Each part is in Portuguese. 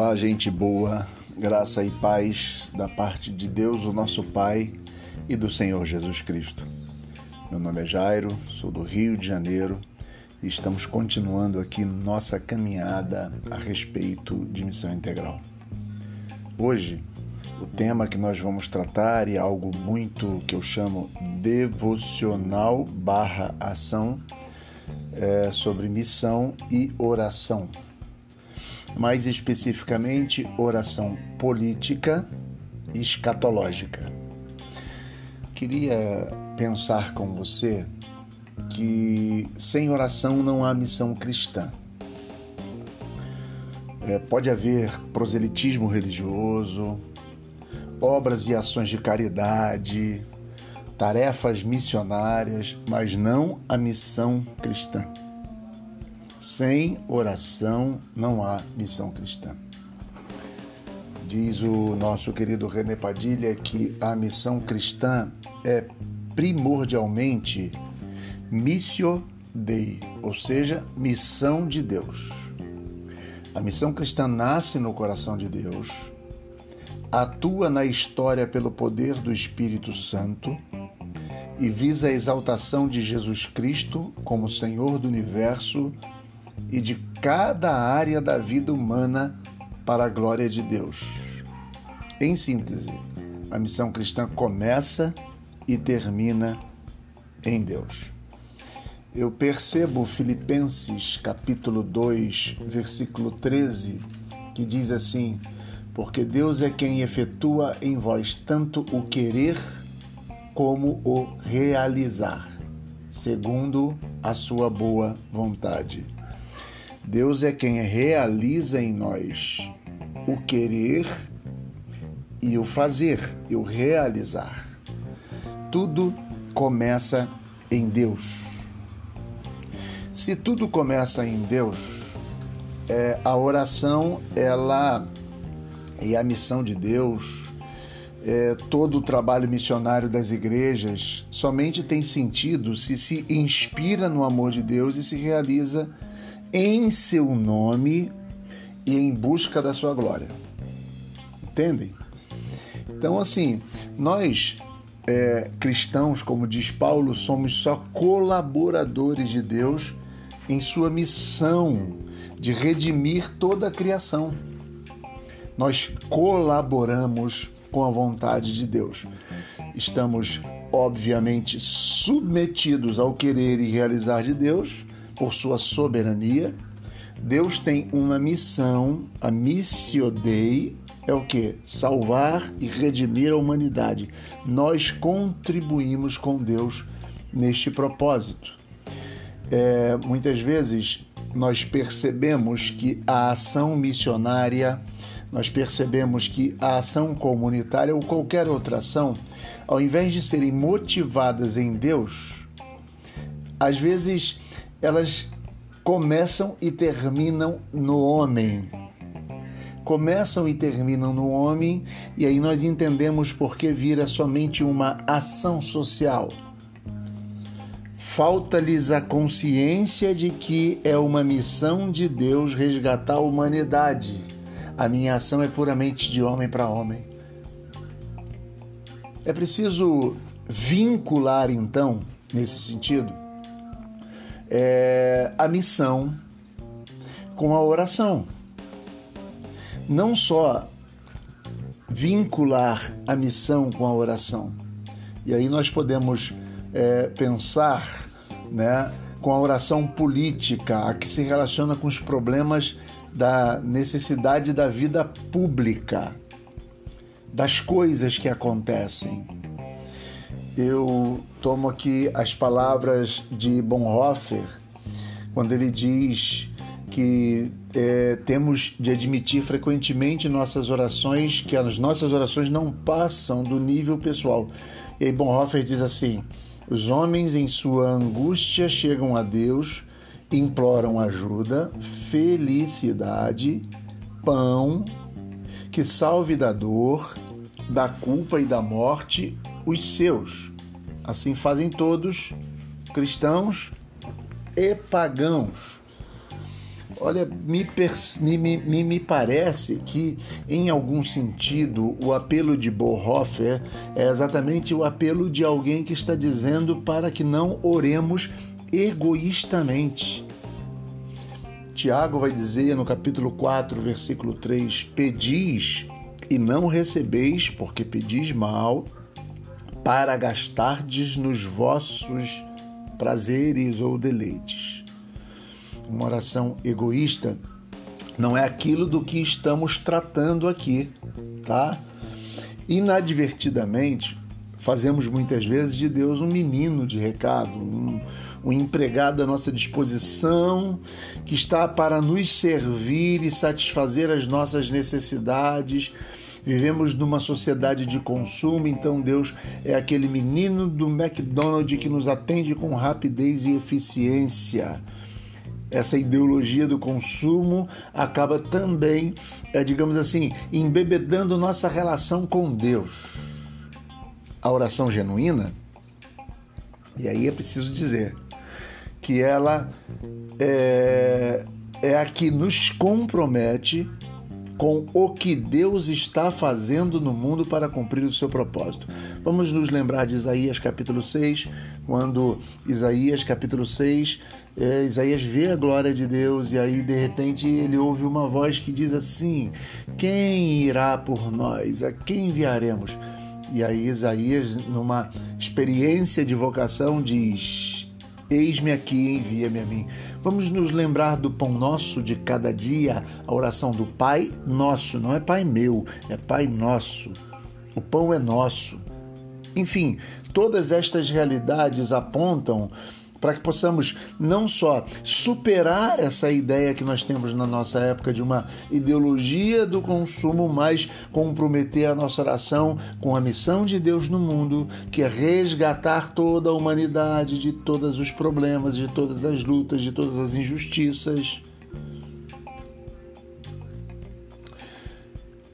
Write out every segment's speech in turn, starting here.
Olá, gente boa, graça e paz da parte de Deus, o nosso Pai, e do Senhor Jesus Cristo. Meu nome é Jairo, sou do Rio de Janeiro e estamos continuando aqui nossa caminhada a respeito de missão integral. Hoje, o tema que nós vamos tratar é algo muito que eu chamo devocional barra ação é, sobre missão e oração mais especificamente oração política e escatológica. Queria pensar com você que sem oração não há missão cristã. É, pode haver proselitismo religioso, obras e ações de caridade, tarefas missionárias, mas não a missão cristã. Sem oração não há missão cristã. Diz o nosso querido René Padilha que a missão cristã é primordialmente missio Dei, ou seja, missão de Deus. A missão cristã nasce no coração de Deus, atua na história pelo poder do Espírito Santo e visa a exaltação de Jesus Cristo como Senhor do universo e de cada área da vida humana para a glória de Deus. Em síntese, a missão cristã começa e termina em Deus. Eu percebo Filipenses capítulo 2, versículo 13, que diz assim: Porque Deus é quem efetua em vós tanto o querer como o realizar, segundo a sua boa vontade. Deus é quem realiza em nós o querer e o fazer, e o realizar. Tudo começa em Deus. Se tudo começa em Deus, é, a oração, ela e a missão de Deus, é, todo o trabalho missionário das igrejas, somente tem sentido se se inspira no amor de Deus e se realiza em seu nome e em busca da sua glória. Entendem? Então, assim, nós é, cristãos, como diz Paulo, somos só colaboradores de Deus em sua missão de redimir toda a criação. Nós colaboramos com a vontade de Deus. Estamos, obviamente, submetidos ao querer e realizar de Deus por sua soberania. Deus tem uma missão, a missio Dei é o que? Salvar e redimir a humanidade. Nós contribuímos com Deus neste propósito. É, muitas vezes nós percebemos que a ação missionária, nós percebemos que a ação comunitária ou qualquer outra ação, ao invés de serem motivadas em Deus, às vezes elas começam e terminam no homem. Começam e terminam no homem, e aí nós entendemos por que vira somente uma ação social. Falta-lhes a consciência de que é uma missão de Deus resgatar a humanidade. A minha ação é puramente de homem para homem. É preciso vincular, então, nesse sentido, é, a missão com a oração. Não só vincular a missão com a oração. E aí nós podemos é, pensar né, com a oração política, a que se relaciona com os problemas da necessidade da vida pública, das coisas que acontecem eu tomo aqui as palavras de Bonhoeffer, quando ele diz que é, temos de admitir frequentemente nossas orações, que as nossas orações não passam do nível pessoal. E Bonhoeffer diz assim: os homens em sua angústia chegam a Deus, imploram ajuda, felicidade, pão, que salve da dor, da culpa e da morte os seus. Assim fazem todos, cristãos e pagãos. Olha, me, me, me, me parece que, em algum sentido, o apelo de Bonhoeffer é exatamente o apelo de alguém que está dizendo para que não oremos egoístamente. Tiago vai dizer no capítulo 4, versículo 3: Pedis e não recebeis, porque pedis mal, para gastardes nos vossos prazeres ou deleites. Uma oração egoísta não é aquilo do que estamos tratando aqui, tá? Inadvertidamente, fazemos muitas vezes de Deus um menino de recado, um, um empregado à nossa disposição, que está para nos servir e satisfazer as nossas necessidades. Vivemos numa sociedade de consumo, então Deus é aquele menino do McDonald's que nos atende com rapidez e eficiência. Essa ideologia do consumo acaba também, é, digamos assim, embebedando nossa relação com Deus. A oração genuína, e aí é preciso dizer, que ela é, é a que nos compromete com o que Deus está fazendo no mundo para cumprir o seu propósito. Vamos nos lembrar de Isaías capítulo 6, quando Isaías capítulo 6, é, Isaías vê a glória de Deus e aí de repente ele ouve uma voz que diz assim: Quem irá por nós? A quem enviaremos? E aí Isaías, numa experiência de vocação, diz: Eis-me aqui, envia-me a mim. Vamos nos lembrar do pão nosso de cada dia, a oração do Pai nosso, não é Pai meu, é Pai nosso. O pão é nosso. Enfim, todas estas realidades apontam para que possamos não só superar essa ideia que nós temos na nossa época de uma ideologia do consumo, mas comprometer a nossa oração com a missão de Deus no mundo, que é resgatar toda a humanidade de todos os problemas, de todas as lutas, de todas as injustiças.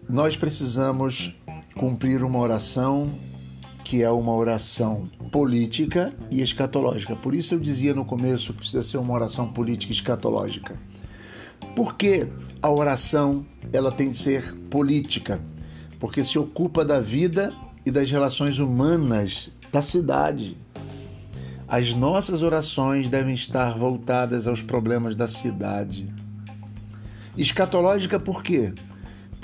Nós precisamos cumprir uma oração que é uma oração política e escatológica. Por isso eu dizia no começo que precisa ser uma oração política e escatológica. Porque a oração ela tem de ser política, porque se ocupa da vida e das relações humanas da cidade. As nossas orações devem estar voltadas aos problemas da cidade. Escatológica por quê?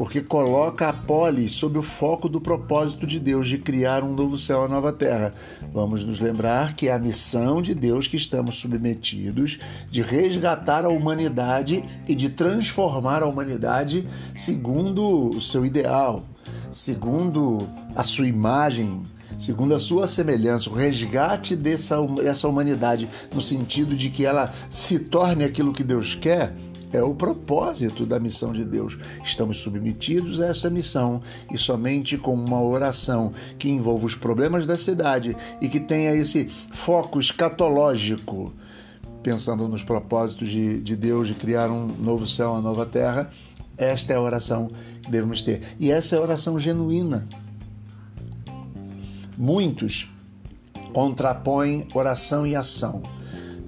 Porque coloca a polis sob o foco do propósito de Deus de criar um novo céu e uma nova terra. Vamos nos lembrar que é a missão de Deus que estamos submetidos de resgatar a humanidade e de transformar a humanidade segundo o seu ideal, segundo a sua imagem, segundo a sua semelhança, o resgate dessa, dessa humanidade, no sentido de que ela se torne aquilo que Deus quer, é o propósito da missão de Deus. Estamos submetidos a essa missão e somente com uma oração que envolva os problemas da cidade e que tenha esse foco escatológico, pensando nos propósitos de, de Deus de criar um novo céu, uma nova terra, esta é a oração que devemos ter. E essa é a oração genuína. Muitos contrapõem oração e ação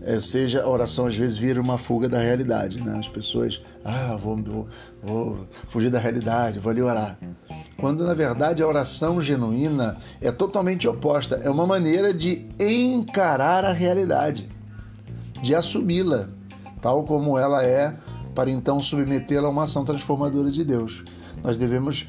é, seja a oração às vezes vira uma fuga da realidade, né? As pessoas, ah, vou, vou, vou fugir da realidade, vou ali orar. Quando na verdade a oração genuína é totalmente oposta, é uma maneira de encarar a realidade, de assumi-la tal como ela é, para então submetê-la a uma ação transformadora de Deus. Nós devemos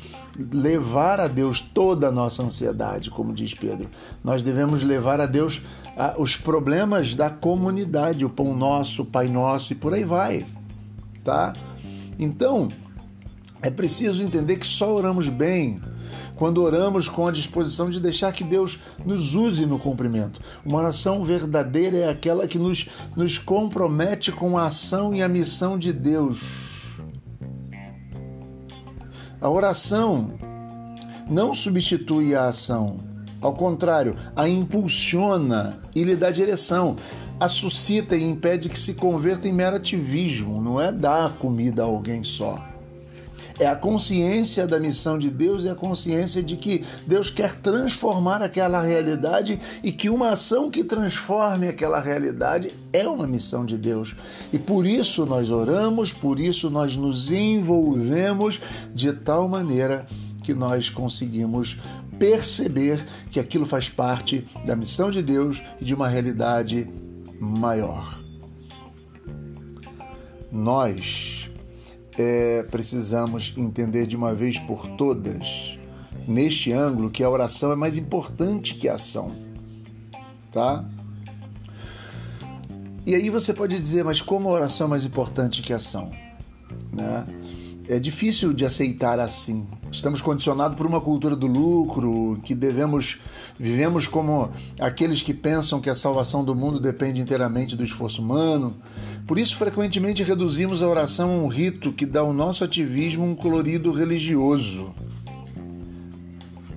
levar a Deus toda a nossa ansiedade, como diz Pedro. Nós devemos levar a Deus ah, os problemas da comunidade, o pão nosso, o Pai nosso e por aí vai, tá? Então, é preciso entender que só oramos bem quando oramos com a disposição de deixar que Deus nos use no cumprimento. Uma oração verdadeira é aquela que nos, nos compromete com a ação e a missão de Deus. A oração não substitui a ação, ao contrário, a impulsiona e lhe dá direção, a suscita e impede que se converta em mero ativismo, não é dar comida a alguém só. É a consciência da missão de Deus e a consciência de que Deus quer transformar aquela realidade e que uma ação que transforme aquela realidade é uma missão de Deus. E por isso nós oramos, por isso nós nos envolvemos de tal maneira que nós conseguimos perceber que aquilo faz parte da missão de Deus e de uma realidade maior. Nós é, precisamos entender de uma vez por todas, neste ângulo, que a oração é mais importante que a ação. Tá? E aí você pode dizer, mas como a oração é mais importante que a ação? Né? É difícil de aceitar assim. Estamos condicionados por uma cultura do lucro, que devemos vivemos como aqueles que pensam que a salvação do mundo depende inteiramente do esforço humano. Por isso, frequentemente reduzimos a oração a um rito que dá ao nosso ativismo um colorido religioso.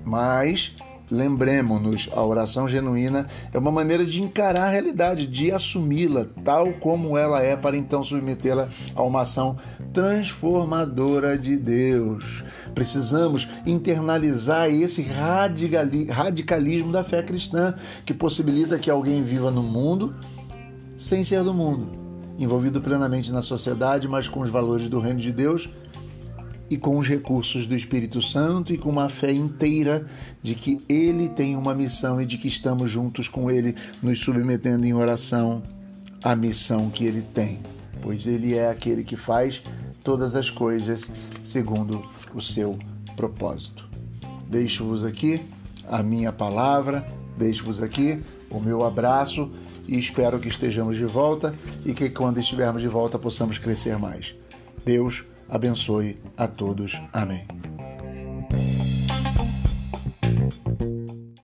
Mas Lembremos-nos, a oração genuína é uma maneira de encarar a realidade, de assumi-la tal como ela é, para então submetê-la a uma ação transformadora de Deus. Precisamos internalizar esse radicalismo da fé cristã, que possibilita que alguém viva no mundo sem ser do mundo, envolvido plenamente na sociedade, mas com os valores do reino de Deus e com os recursos do Espírito Santo e com uma fé inteira de que Ele tem uma missão e de que estamos juntos com Ele, nos submetendo em oração à missão que Ele tem, pois Ele é aquele que faz todas as coisas segundo o seu propósito. Deixo-vos aqui a minha palavra, deixo-vos aqui o meu abraço e espero que estejamos de volta e que quando estivermos de volta possamos crescer mais. Deus abençoe a todos. Amém.